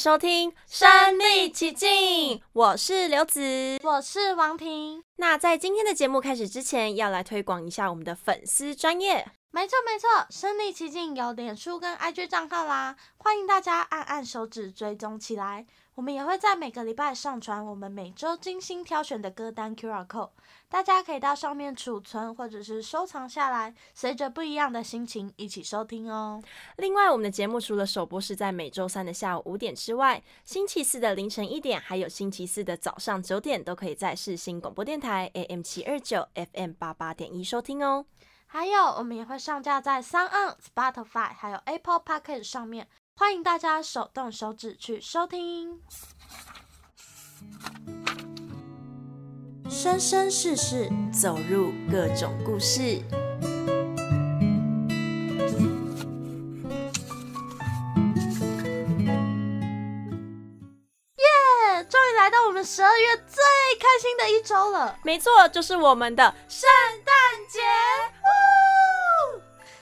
收听《身历其境》，我是刘子，我是王婷。那在今天的节目开始之前，要来推广一下我们的粉丝专业。没错没错，身历其境有脸书跟 IG 账号啦，欢迎大家按按手指追踪起来。我们也会在每个礼拜上传我们每周精心挑选的歌单 QR code，大家可以到上面储存或者是收藏下来，随着不一样的心情一起收听哦。另外，我们的节目除了首播是在每周三的下午五点之外，星期四的凌晨一点，还有星期四的早上九点，都可以在世新广播电台 AM 七二九 FM 八八点一收听哦。还有，我们也会上架在 SoundOn、Spotify 还有 Apple Podcast 上面。欢迎大家手动手指去收听，生生世世走入各种故事。耶！终于来到我们十二月最开心的一周了。没错，就是我们的圣诞节。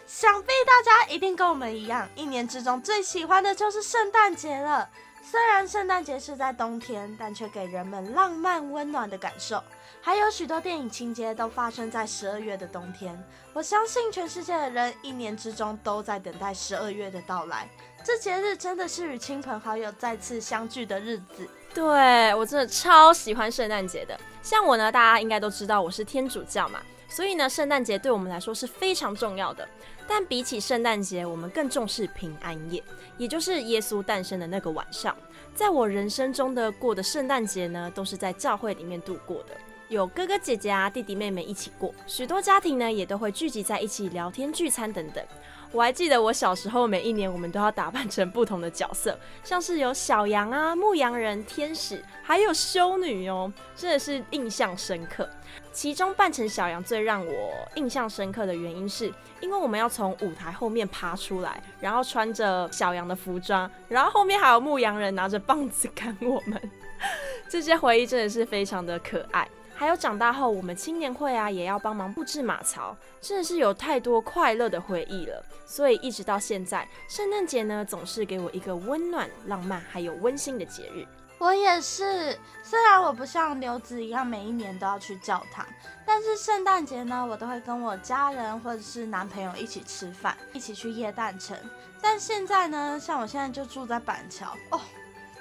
想必大家一定跟我们一样，一年之中最喜欢的就是圣诞节了。虽然圣诞节是在冬天，但却给人们浪漫温暖的感受。还有许多电影情节都发生在十二月的冬天。我相信全世界的人一年之中都在等待十二月的到来。这节日真的是与亲朋好友再次相聚的日子。对，我真的超喜欢圣诞节的。像我呢，大家应该都知道我是天主教嘛，所以呢，圣诞节对我们来说是非常重要的。但比起圣诞节，我们更重视平安夜，也就是耶稣诞生的那个晚上。在我人生中的过的圣诞节呢，都是在教会里面度过的，有哥哥姐姐啊、弟弟妹妹一起过。许多家庭呢，也都会聚集在一起聊天、聚餐等等。我还记得我小时候，每一年我们都要打扮成不同的角色，像是有小羊啊、牧羊人、天使，还有修女哦，真的是印象深刻。其中扮成小羊最让我印象深刻的原因是，因为我们要从舞台后面爬出来，然后穿着小羊的服装，然后后面还有牧羊人拿着棒子赶我们。这些回忆真的是非常的可爱。还有长大后，我们青年会啊也要帮忙布置马槽，真的是有太多快乐的回忆了。所以一直到现在，圣诞节呢总是给我一个温暖、浪漫还有温馨的节日。我也是，虽然我不像刘子一样每一年都要去教堂，但是圣诞节呢，我都会跟我家人或者是男朋友一起吃饭，一起去耶诞城。但现在呢，像我现在就住在板桥哦，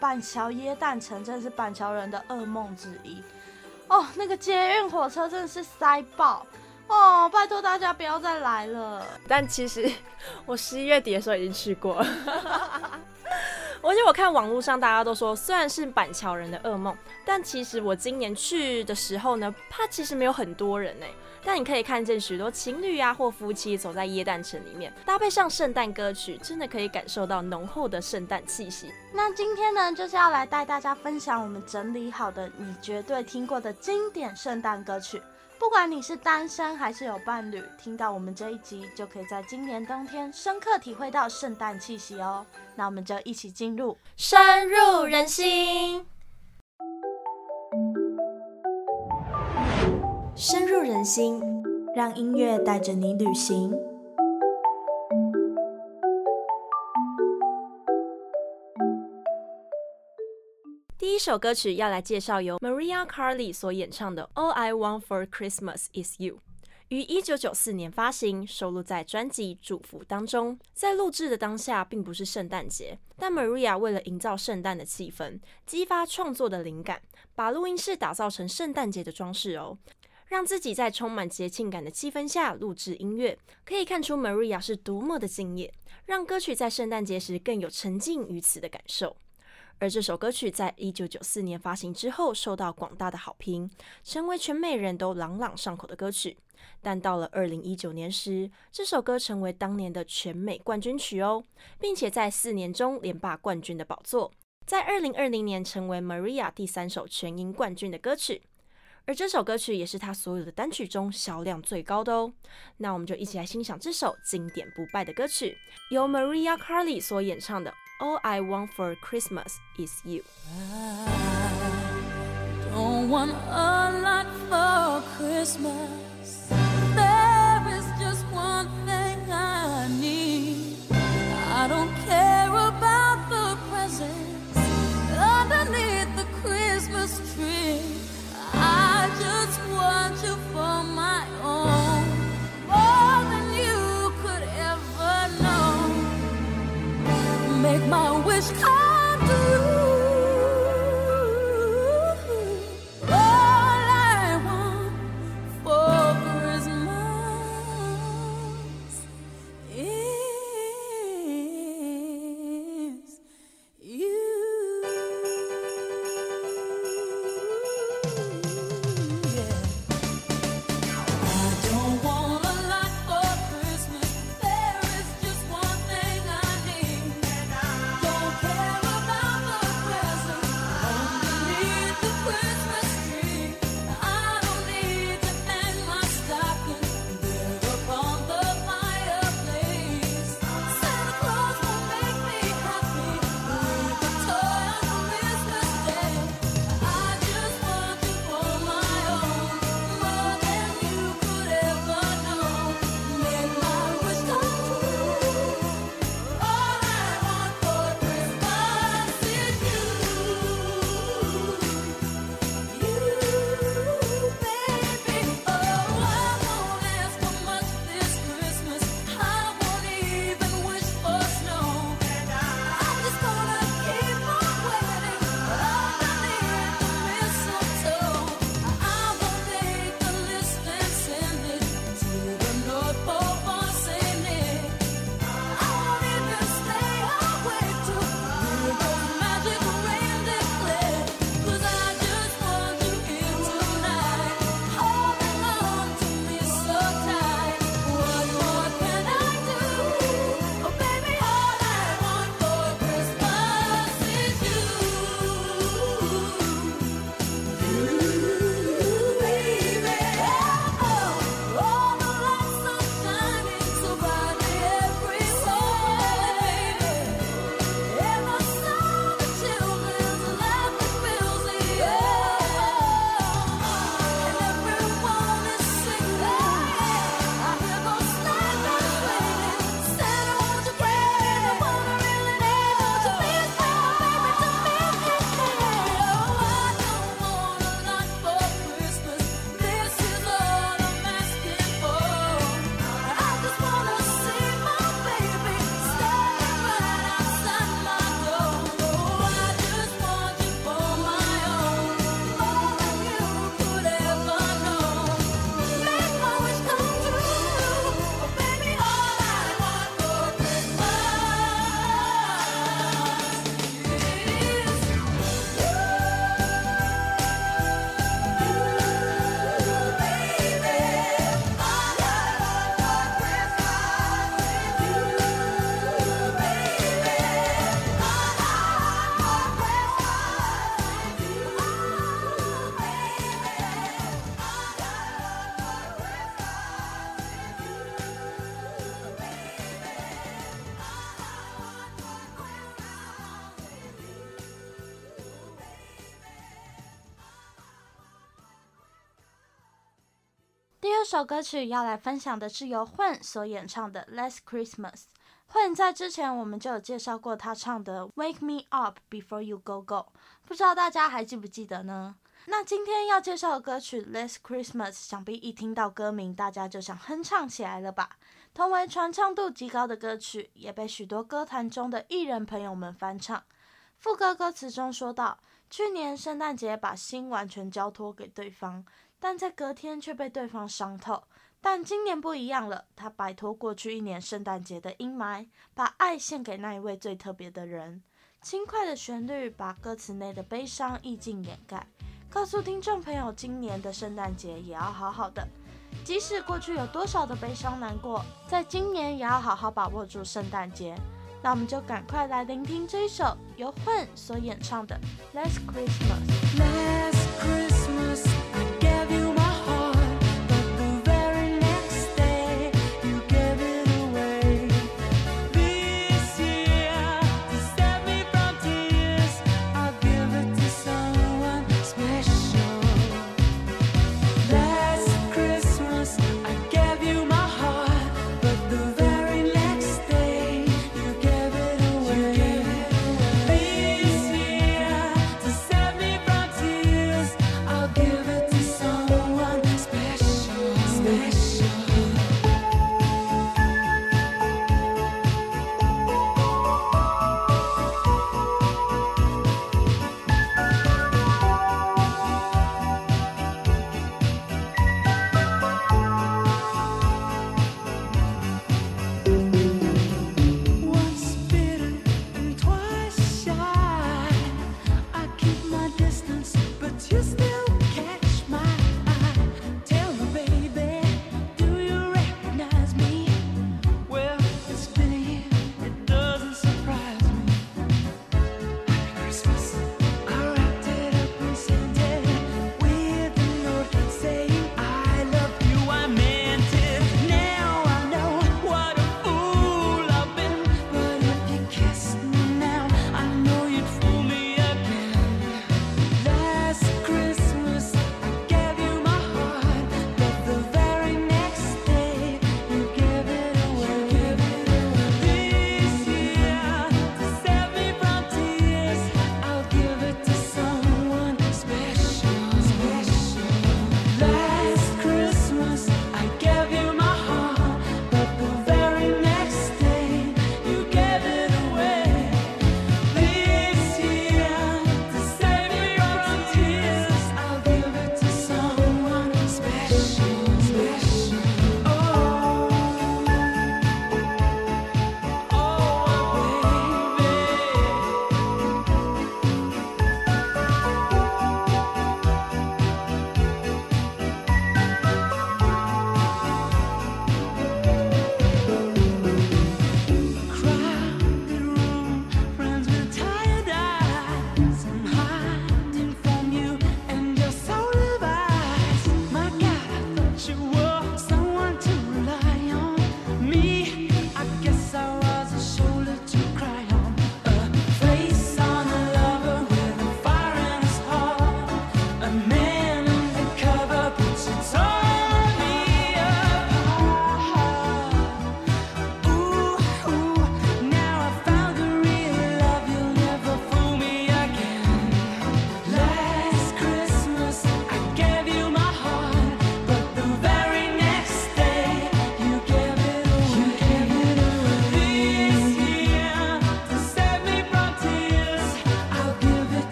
板桥耶诞城真的是板桥人的噩梦之一哦，那个捷运火车真的是塞爆哦，拜托大家不要再来了。但其实我十一月底的时候已经去过了。而且我看网络上大家都说，虽然是板桥人的噩梦，但其实我今年去的时候呢，它其实没有很多人呢。但你可以看见许多情侣啊或夫妻走在耶诞城里面，搭配上圣诞歌曲，真的可以感受到浓厚的圣诞气息。那今天呢，就是要来带大家分享我们整理好的你绝对听过的经典圣诞歌曲。不管你是单身还是有伴侣，听到我们这一集，就可以在今年冬天深刻体会到圣诞气息哦。那我们就一起进入深入人心，深入人心，让音乐带着你旅行。第一首歌曲要来介绍由 Maria Carey 所演唱的《All I Want for Christmas Is You》，于一九九四年发行，收录在专辑《祝福》当中。在录制的当下，并不是圣诞节，但 Maria 为了营造圣诞的气氛，激发创作的灵感，把录音室打造成圣诞节的装饰哦。让自己在充满节庆感的气氛下录制音乐，可以看出 Maria 是多么的敬业，让歌曲在圣诞节时更有沉浸于此的感受。而这首歌曲在一九九四年发行之后，受到广大的好评，成为全美人都朗朗上口的歌曲。但到了二零一九年时，这首歌成为当年的全美冠军曲哦，并且在四年中连霸冠军的宝座，在二零二零年成为 Maria 第三首全英冠军的歌曲。而这首歌曲也是他所有的单曲中销量最高的哦。那我们就一起来欣赏这首经典不败的歌曲，由 Maria Carey 所演唱的《All I Want for Christmas Is You》。Oh! 这首歌曲要来分享的是由混所演唱的《Last Christmas》。混在之前我们就有介绍过他唱的《Wake Me Up Before You Go Go》，不知道大家还记不记得呢？那今天要介绍的歌曲《Last Christmas》，想必一听到歌名，大家就想哼唱起来了吧？同为传唱度极高的歌曲，也被许多歌坛中的艺人朋友们翻唱。副歌歌词中说道：“去年圣诞节把心完全交托给对方，但在隔天却被对方伤透。但今年不一样了，他摆脱过去一年圣诞节的阴霾，把爱献给那一位最特别的人。轻快的旋律把歌词内的悲伤意境掩盖，告诉听众朋友，今年的圣诞节也要好好的。”即使过去有多少的悲伤难过，在今年也要好好把握住圣诞节。那我们就赶快来聆听这一首由混所演唱的《Last Christmas》。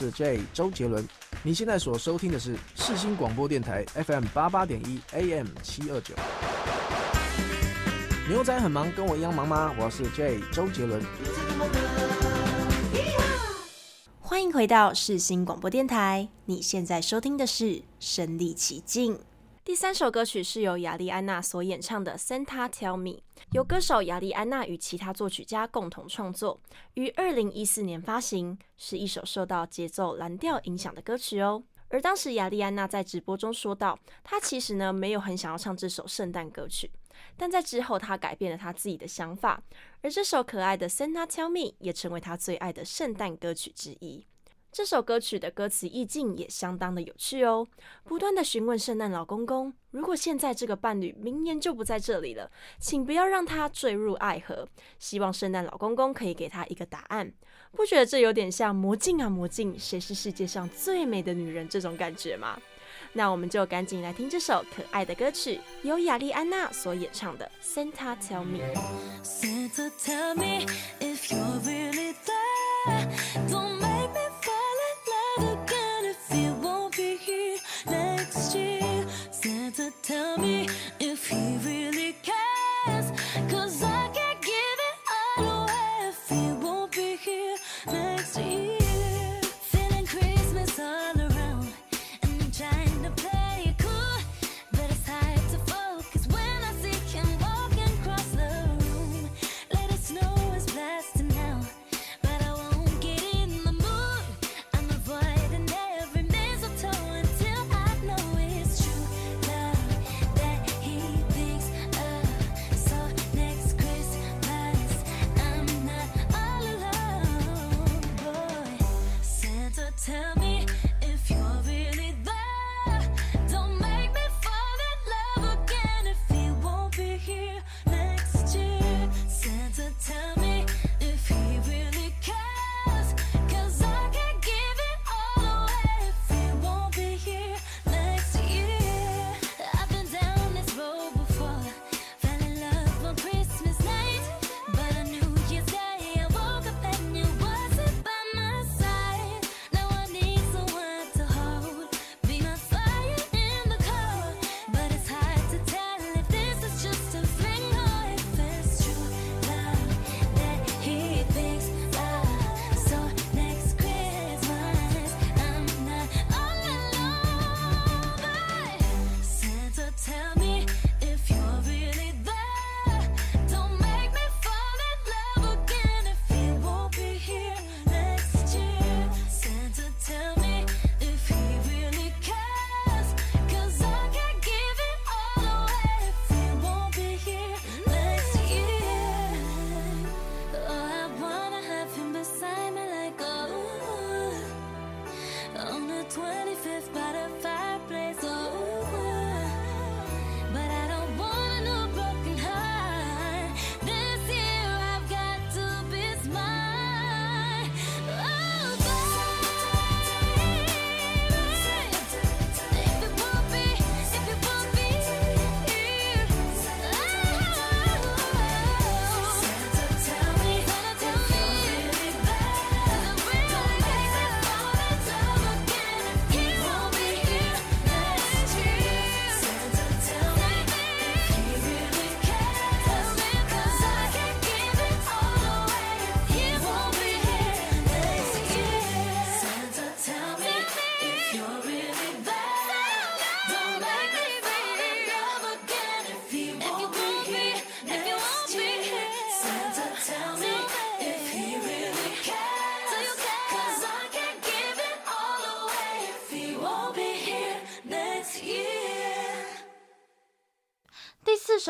是 J 周杰伦，你现在所收听的是世新广播电台 FM 八八点一 AM 七二九。牛仔很忙，跟我一样忙吗？我是 J 周杰伦。欢迎回到世新广播电台，你现在收听的是《身历其境》。第三首歌曲是由亚莉安娜所演唱的《Santa Tell Me》，由歌手亚莉安娜与其他作曲家共同创作，于二零一四年发行，是一首受到节奏蓝调影响的歌曲哦。而当时亚莉安娜在直播中说道，她其实呢没有很想要唱这首圣诞歌曲，但在之后她改变了她自己的想法，而这首可爱的《Santa Tell Me》也成为她最爱的圣诞歌曲之一。这首歌曲的歌词意境也相当的有趣哦，不断的询问圣诞老公公，如果现在这个伴侣明年就不在这里了，请不要让他坠入爱河。希望圣诞老公公可以给他一个答案。不觉得这有点像魔镜啊魔镜，谁是世界上最美的女人这种感觉吗？那我们就赶紧来听这首可爱的歌曲，由亚莉安娜所演唱的《Santa Tell Me》。He really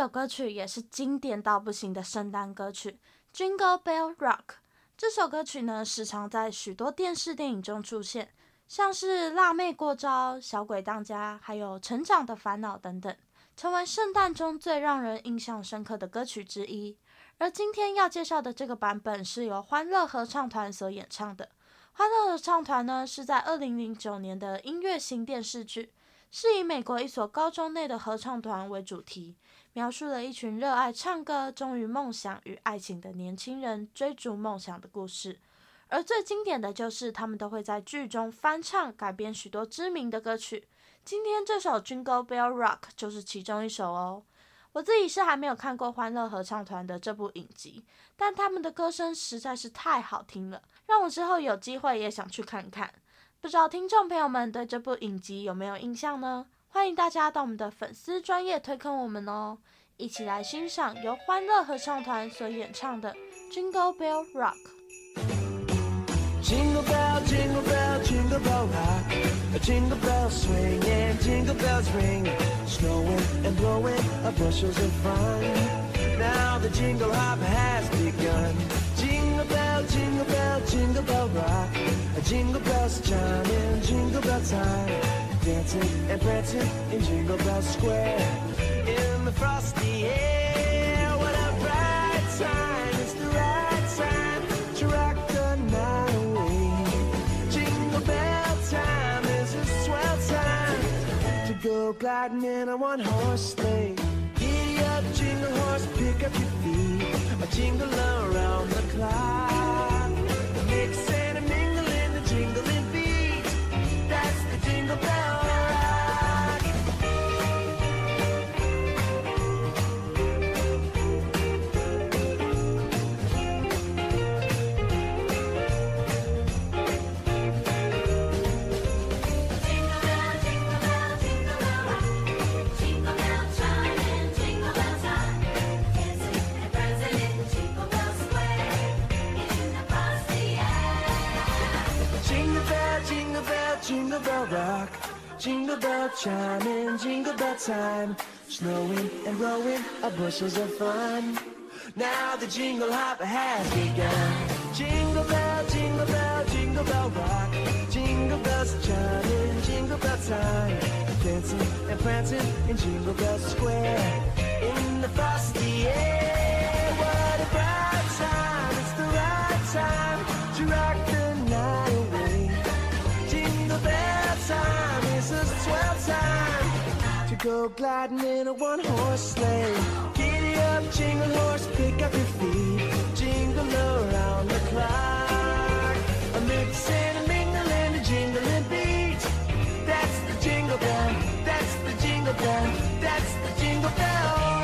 首歌曲也是经典到不行的圣诞歌曲《Jingle Bell Rock》。这首歌曲呢，时常在许多电视电影中出现，像是《辣妹过招》《小鬼当家》，还有《成长的烦恼》等等，成为圣诞中最让人印象深刻的歌曲之一。而今天要介绍的这个版本是由欢乐合唱团所演唱的。欢乐合唱团呢，是在二零零九年的音乐型电视剧，是以美国一所高中内的合唱团为主题，描述了一群热爱唱歌、忠于梦想与爱情的年轻人追逐梦想的故事。而最经典的就是他们都会在剧中翻唱改编许多知名的歌曲。今天这首《Jingle Bell Rock》就是其中一首哦。我自己是还没有看过《欢乐合唱团》的这部影集，但他们的歌声实在是太好听了，让我之后有机会也想去看看。不知道听众朋友们对这部影集有没有印象呢？欢迎大家到我们的粉丝专页推坑我们哦，一起来欣赏由欢乐合唱团所演唱的《Jingle Bell Rock》。Jingle bell, jingle bell, jingle bell rock. A jingle bell swing and jingle bells ring. Snowing and blowing a bushels of fun. Now the jingle hop has begun. Jingle bell, jingle bell, jingle bell rock. A jingle bells chiming, jingle bell time. Dancing and prancing in Jingle Bell Square. In the frosty air, what a bright time! It's the right time to rock the night away. Jingle bell time is a swell time to go gliding in a one horse sleigh. Giddy up, jingle horse, pick up your feet. A jingle around the clock. Mix and the bell time. Snowing and blowing a bushels of fun. Now the jingle hop has begun. Jingle bell, jingle bell, jingle bell rock. Jingle bells chiming, jingle bell time. Dancing and prancing in Jingle Bell Square. In the frosty air, what a bright go gliding in a one horse sleigh. Giddy up, jingle horse, pick up your feet. Jingle around the clock. A mix and a mingle and a jingling beat. That's the jingle bell, that's the jingle bell, that's the jingle bell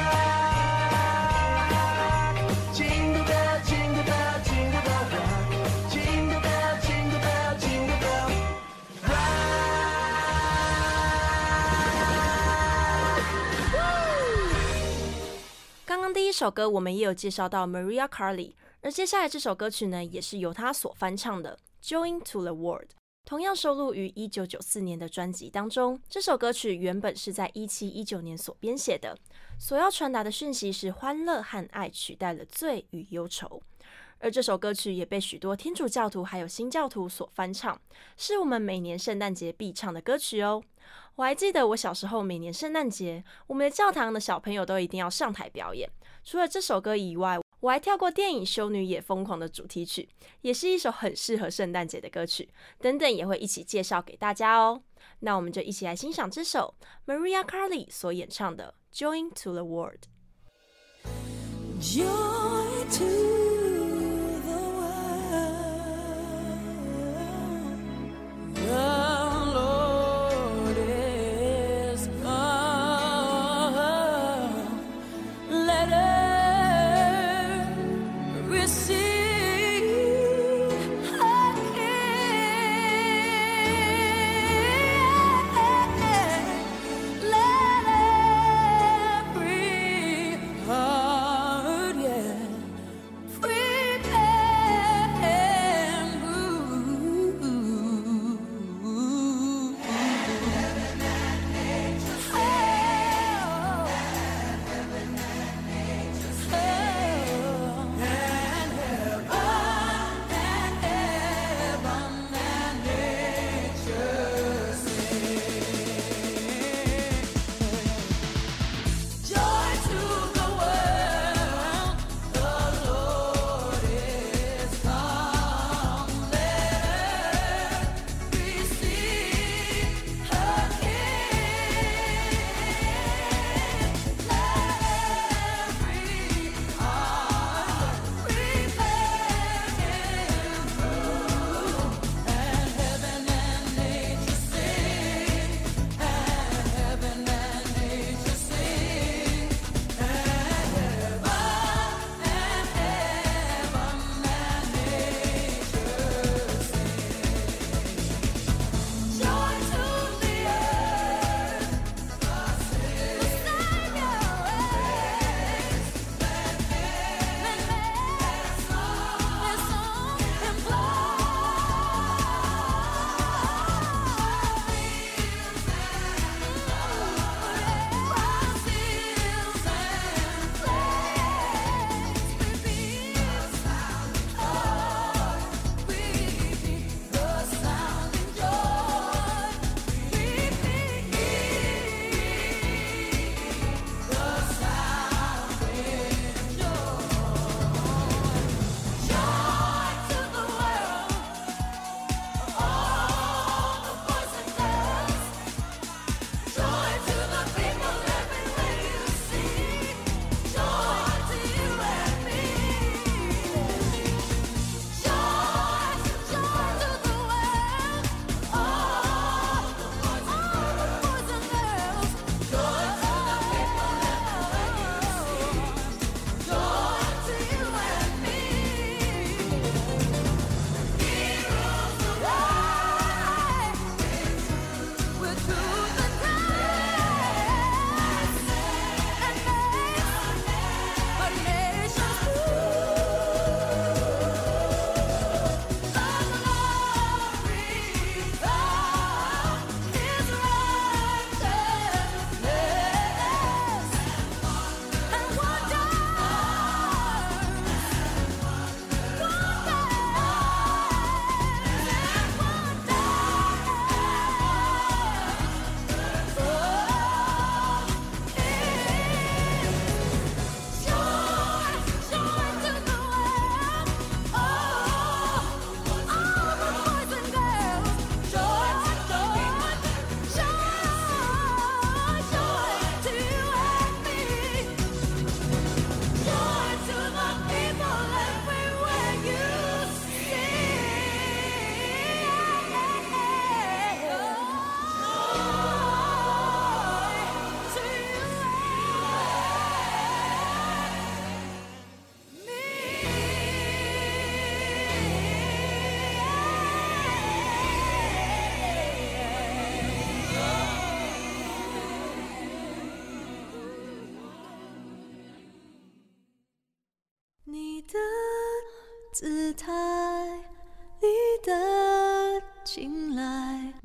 第一首歌我们也有介绍到 Maria Carey，而接下来这首歌曲呢，也是由她所翻唱的《Join to the World》，同样收录于一九九四年的专辑当中。这首歌曲原本是在一七一九年所编写的，所要传达的讯息是欢乐和爱取代了罪与忧愁。而这首歌曲也被许多天主教徒还有新教徒所翻唱，是我们每年圣诞节必唱的歌曲哦。我还记得我小时候每年圣诞节，我们的教堂的小朋友都一定要上台表演。除了这首歌以外，我还跳过电影《修女也疯狂》的主题曲，也是一首很适合圣诞节的歌曲。等等也会一起介绍给大家哦。那我们就一起来欣赏这首 Maria Carey 所演唱的《Join to the World》。Joy to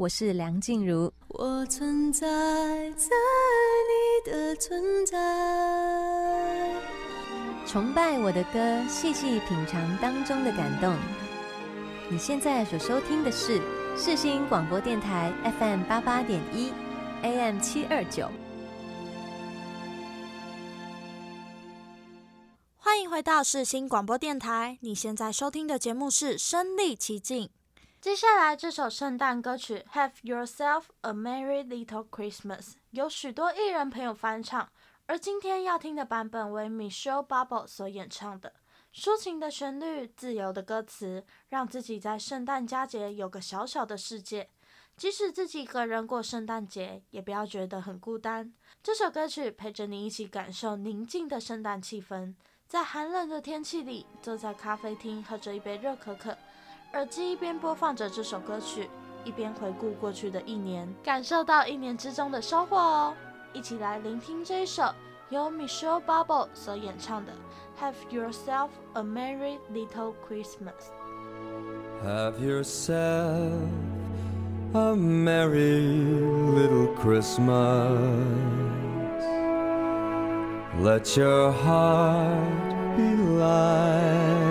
我是梁静茹，我存在在你的存在。崇拜我的歌，细细品尝当中的感动。你现在所收听的是世新广播电台 FM 八八点一，AM 七二九。欢迎回到世新广播电台，你现在收听的节目是《身历其境》。接下来这首圣诞歌曲《Have Yourself a Merry Little Christmas》有许多艺人朋友翻唱，而今天要听的版本为 Michelle Bubble 所演唱的。抒情的旋律，自由的歌词，让自己在圣诞佳节有个小小的世界。即使自己一个人过圣诞节，也不要觉得很孤单。这首歌曲陪着你一起感受宁静的圣诞气氛。在寒冷的天气里，坐在咖啡厅喝着一杯热可可，耳机一边播放着这首歌曲，一边回顾过去的一年，感受到一年之中的收获哦。一起来聆听这一首由 Michelle Bubble 所演唱的。Have yourself a merry little Christmas. Have yourself a merry little Christmas. Let your heart be light.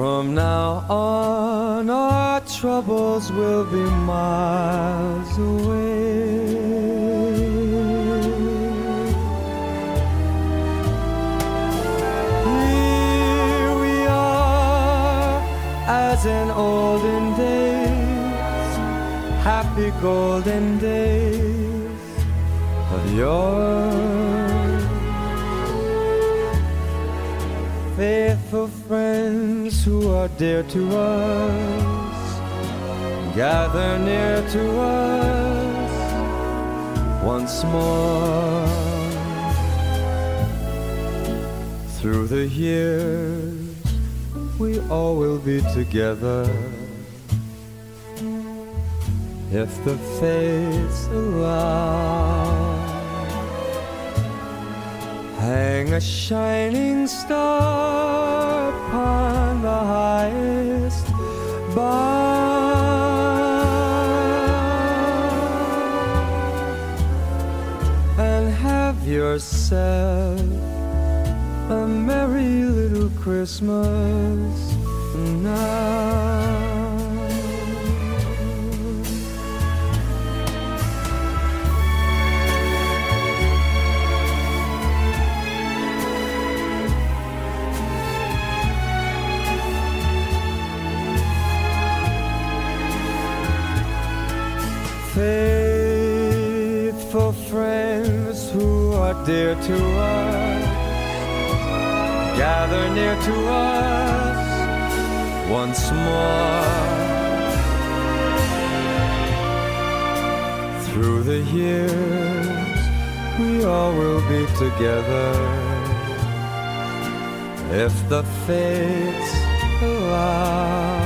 From now on, our troubles will be miles away. Here we are, as in olden days, happy golden days of yore. Who are dear to us, gather near to us once more. Through the years, we all will be together if the fates allow. Hang a shining star upon the highest bough and have yourself a merry little Christmas now. Dear to us, gather near to us once more. Through the years, we all will be together if the fates allow.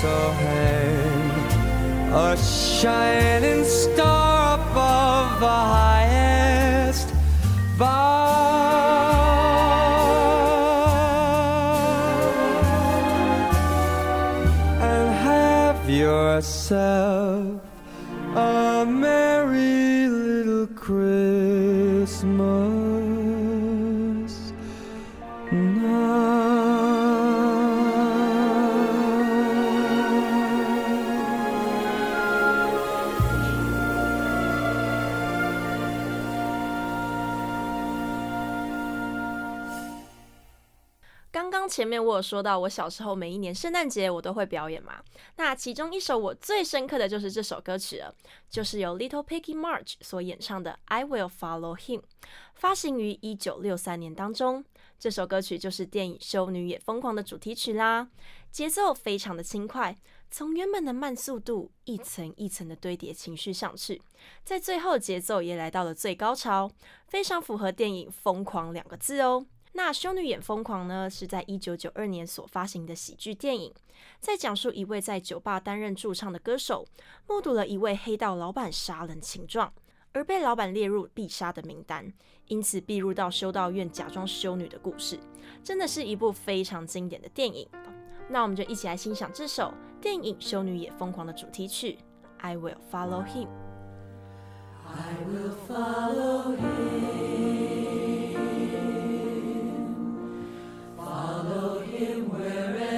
So hang a shining star above the highest bough and have yourself a merry little Christmas 有说到，我小时候每一年圣诞节我都会表演嘛。那其中一首我最深刻的就是这首歌曲了，就是由 Little Peggy March 所演唱的《I Will Follow Him》，发行于一九六三年当中。这首歌曲就是电影《修女也疯狂》的主题曲啦，节奏非常的轻快，从原本的慢速度一层一层的堆叠情绪上去，在最后节奏也来到了最高潮，非常符合电影“疯狂”两个字哦。那《修女也疯狂》呢，是在一九九二年所发行的喜剧电影，在讲述一位在酒吧担任驻唱的歌手，目睹了一位黑道老板杀人情状，而被老板列入必杀的名单，因此避入到修道院假装修女的故事，真的是一部非常经典的电影。那我们就一起来欣赏这首电影《修女也疯狂》的主题曲《I Will Follow Him》。I will follow him. Him wherever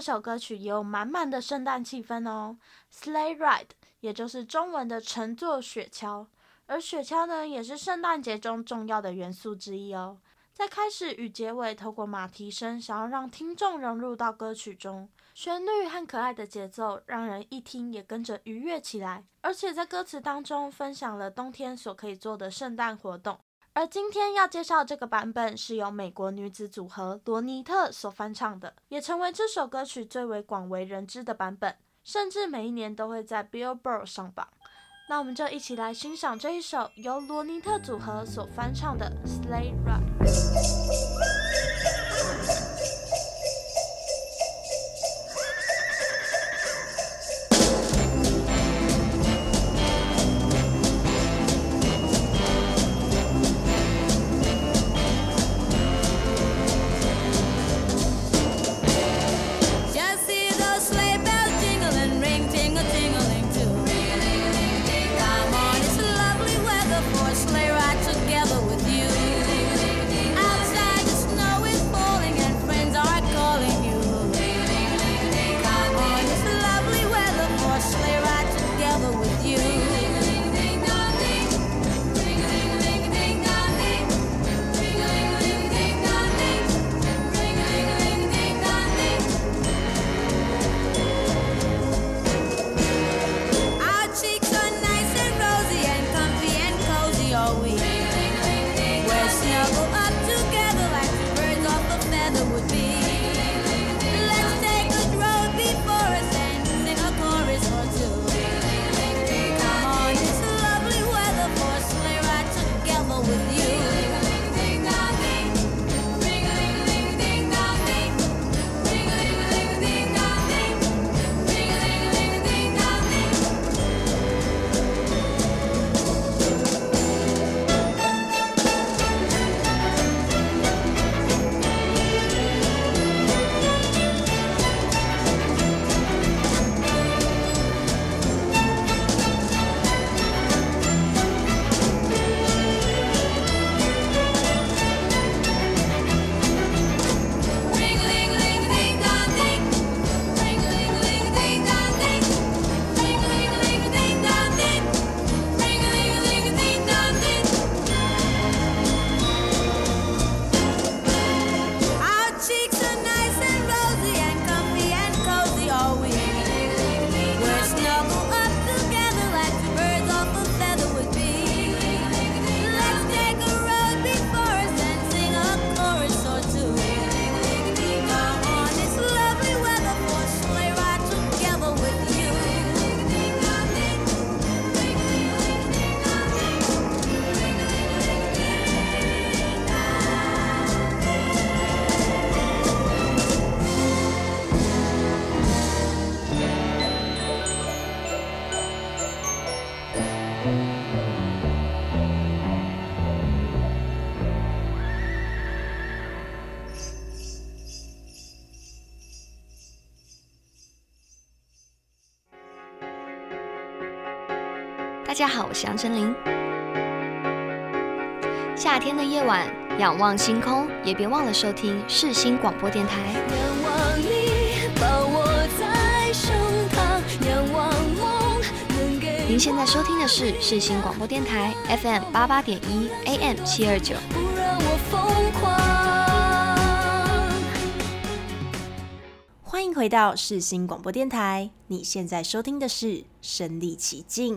这首歌曲也有满满的圣诞气氛哦，Sleigh Ride，也就是中文的乘坐雪橇，而雪橇呢也是圣诞节中重要的元素之一哦。在开始与结尾，透过马蹄声，想要让听众融入到歌曲中，旋律和可爱的节奏，让人一听也跟着愉悦起来。而且在歌词当中分享了冬天所可以做的圣诞活动。而今天要介绍这个版本是由美国女子组合罗尼特所翻唱的，也成为这首歌曲最为广为人知的版本，甚至每一年都会在 Billboard 上榜。那我们就一起来欣赏这一首由罗尼特组合所翻唱的《Sleigh Ride》。大家好，我是杨丞琳。夏天的夜晚，仰望星空，也别忘了收听世新广播电台。仰望你抱我在手旁，仰望梦能给您现在收听的是世新广播电台 FM 八八点一 AM 七二九。不让我疯狂。欢迎回到世新广播电台，你现在收听的是《身临其境》。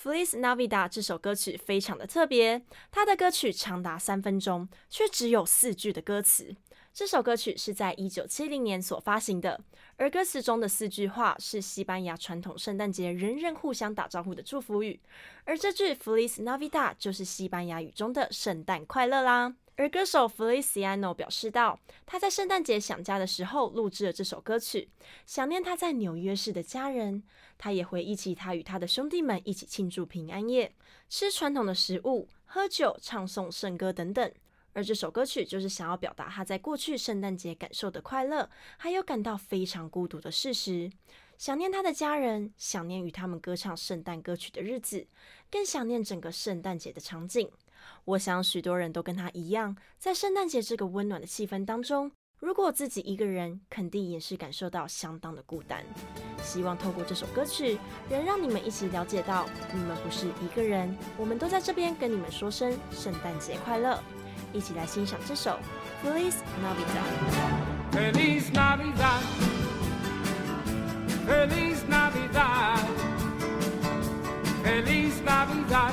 Feliz Navidad 这首歌曲非常的特别，它的歌曲长达三分钟，却只有四句的歌词。这首歌曲是在一九七零年所发行的，而歌词中的四句话是西班牙传统圣诞节人人互相打招呼的祝福语，而这句 Feliz Navidad 就是西班牙语中的圣诞快乐啦。而歌手 Feliciano 表示道，他在圣诞节想家的时候录制了这首歌曲，想念他在纽约市的家人。他也回忆起他与他的兄弟们一起庆祝平安夜，吃传统的食物、喝酒、唱颂圣歌等等。而这首歌曲就是想要表达他在过去圣诞节感受的快乐，还有感到非常孤独的事实。想念他的家人，想念与他们歌唱圣诞歌曲的日子，更想念整个圣诞节的场景。我想许多人都跟他一样，在圣诞节这个温暖的气氛当中，如果自己一个人，肯定也是感受到相当的孤单。希望透过这首歌曲，能让你们一起了解到，你们不是一个人，我们都在这边跟你们说声圣诞节快乐。一起来欣赏这首《Feliz Navidad》。Feliz Navidad, Feliz Navidad, Feliz Navidad,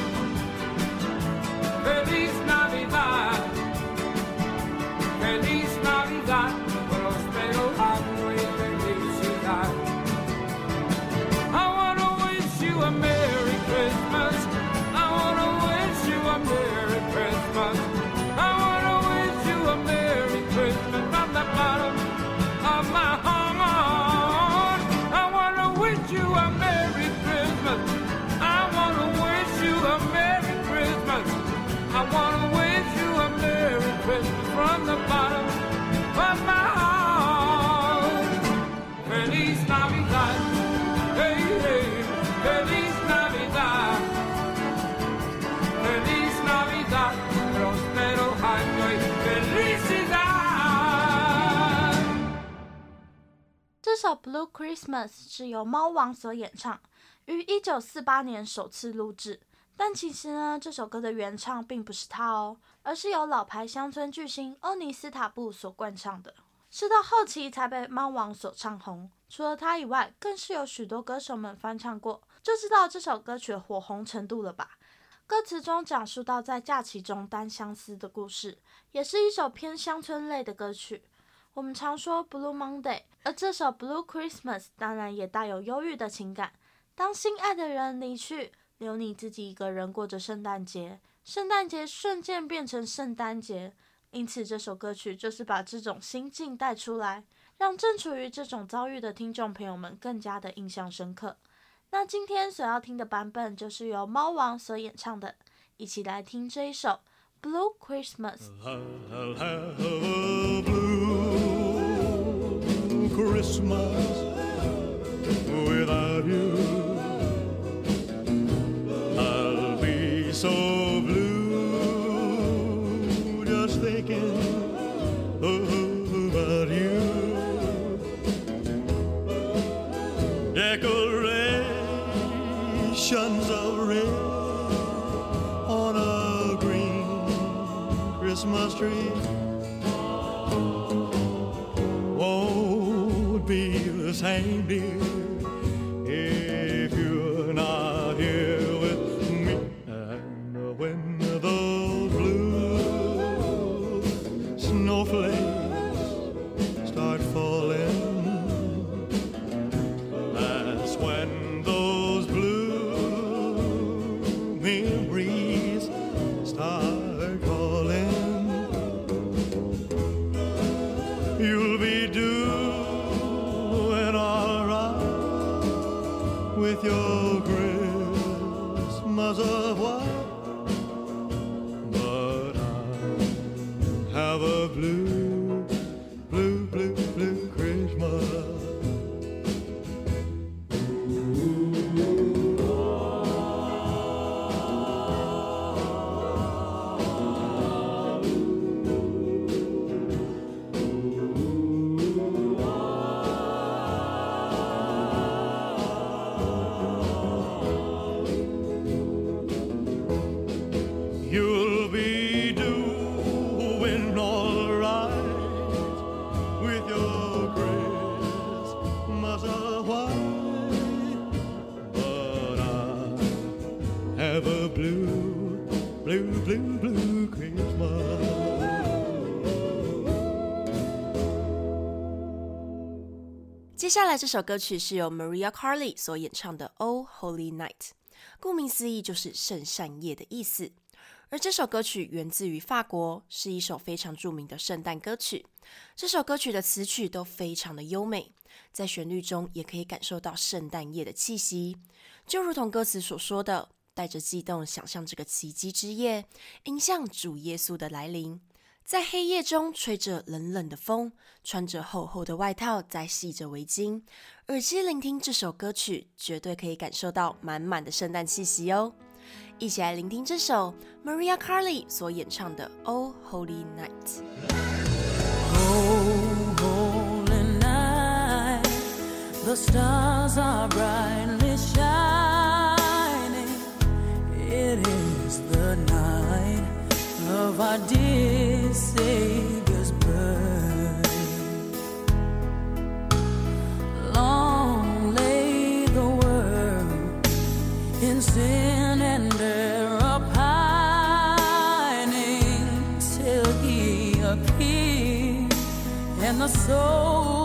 Blue Christmas》是由猫王所演唱，于一九四八年首次录制。但其实呢，这首歌的原唱并不是他哦，而是由老牌乡村巨星欧尼斯塔布所灌唱的，是到后期才被猫王所唱红。除了他以外，更是有许多歌手们翻唱过，就知道这首歌曲火红程度了吧？歌词中讲述到在假期中单相思的故事，也是一首偏乡村类的歌曲。我们常说 Blue Monday，而这首 Blue Christmas 当然也带有忧郁的情感。当心爱的人离去，留你自己一个人过着圣诞节，圣诞节瞬间变成圣诞节。因此，这首歌曲就是把这种心境带出来，让正处于这种遭遇的听众朋友们更加的印象深刻。那今天所要听的版本就是由猫王所演唱的，一起来听这一首《Blue Christmas》。I'll have a blue Christmas without you. Christmas tree won't be the same, dear, if 接下来这首歌曲是由 Maria Carey 所演唱的《Oh Holy Night》，顾名思义就是圣善夜的意思。而这首歌曲源自于法国，是一首非常著名的圣诞歌曲。这首歌曲的词曲都非常的优美，在旋律中也可以感受到圣诞夜的气息，就如同歌词所说的，带着悸动想象这个奇迹之夜，迎向主耶稣的来临。在黑夜中吹着冷冷的风，穿着厚厚的外套，再系着围巾，耳机聆听这首歌曲，绝对可以感受到满满的圣诞气息哦。一起来聆听这首 Maria Carey 所演唱的《Oh Holy Night》。The stars are brightly shining. It is the night of our dear Savior's birth. Long lay the world in sin and error pining till he appeared and the soul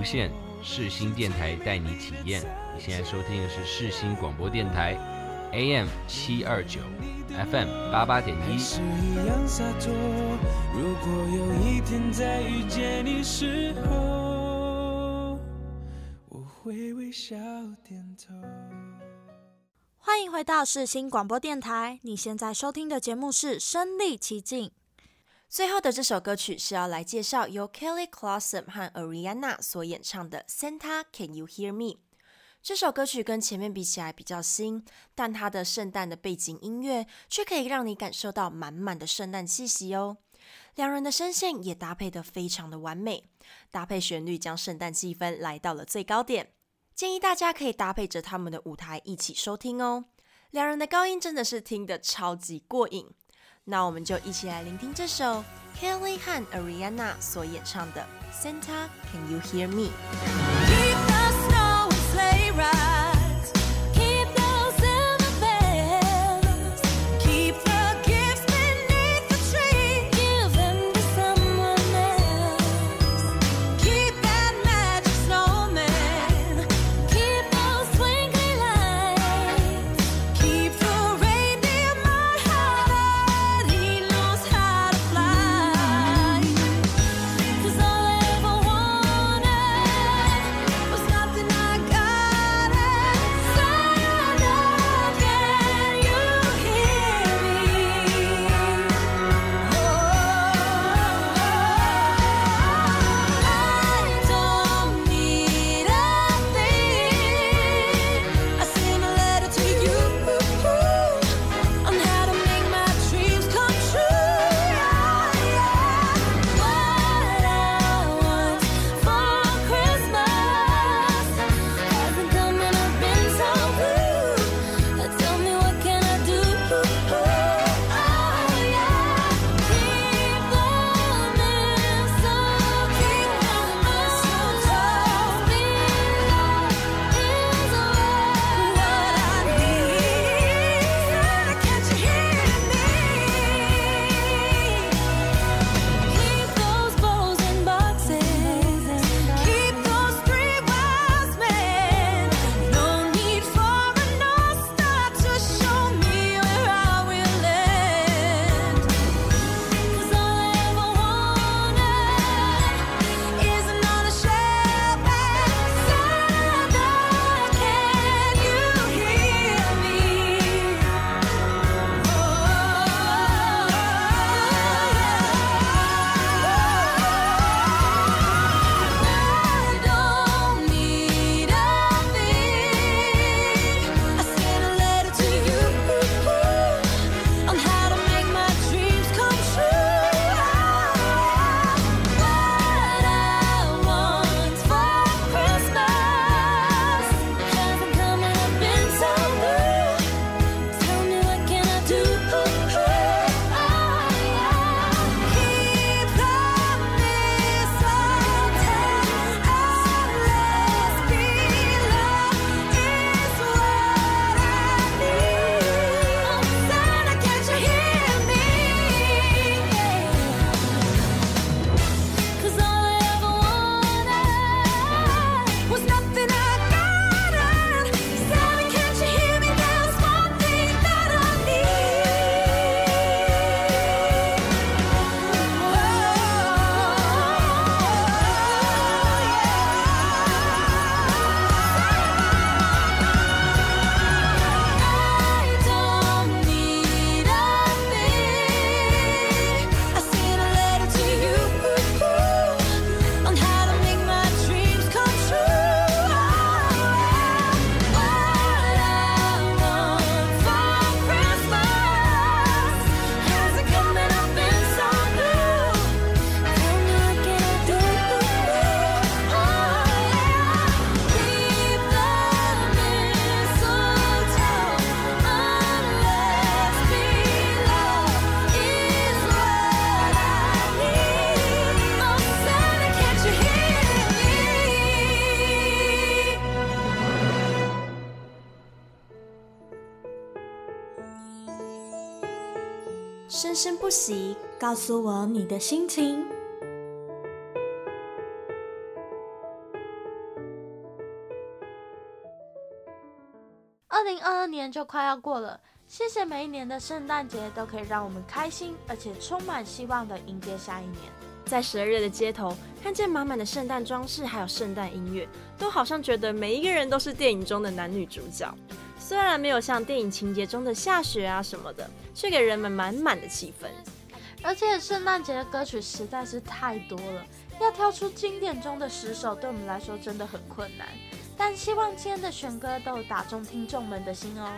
无限，世新电台带你体验。你现在收听的是世新广播电台，AM 七二九，FM 八八点一。是一样洒脱。如果有一天再遇见你时候，我会微笑点头。欢迎回到世新广播电台，你现在收听的节目是《身历其境》。最后的这首歌曲是要来介绍由 Kelly Clarkson 和 Ariana 所演唱的《Santa Can You Hear Me》。这首歌曲跟前面比起来比较新，但它的圣诞的背景音乐却可以让你感受到满满的圣诞气息哦。两人的声线也搭配得非常的完美，搭配旋律将圣诞气氛来到了最高点。建议大家可以搭配着他们的舞台一起收听哦。两人的高音真的是听得超级过瘾。那我们就一起来聆听这首 Kelly 和 Ariana 所演唱的《Santa Can You Hear Me》。生生不息，告诉我你的心情。二零二二年就快要过了，谢谢每一年的圣诞节都可以让我们开心，而且充满希望的迎接下一年。在十二月的街头，看见满满的圣诞装饰，还有圣诞音乐，都好像觉得每一个人都是电影中的男女主角。虽然没有像电影情节中的下雪啊什么的，却给人们满满的气氛。而且圣诞节的歌曲实在是太多了，要挑出经典中的十首，对我们来说真的很困难。但希望今天的选歌都有打中听众们的心哦。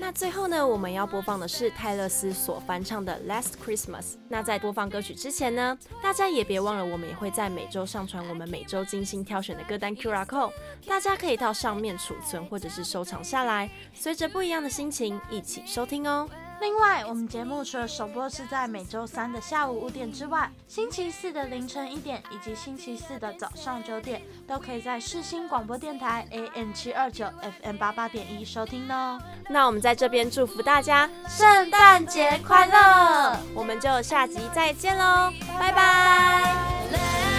那最后呢，我们要播放的是泰勒斯所翻唱的《Last Christmas》。那在播放歌曲之前呢，大家也别忘了，我们也会在每周上传我们每周精心挑选的歌单 QR Code，大家可以到上面储存或者是收藏下来，随着不一样的心情一起收听哦。另外，我们节目除了首播是在每周三的下午五点之外，星期四的凌晨一点以及星期四的早上九点，都可以在世新广播电台 AM 七二九 FM 八八点一收听哦。那我们在这边祝福大家圣诞节快乐！我们就下集再见喽，拜拜。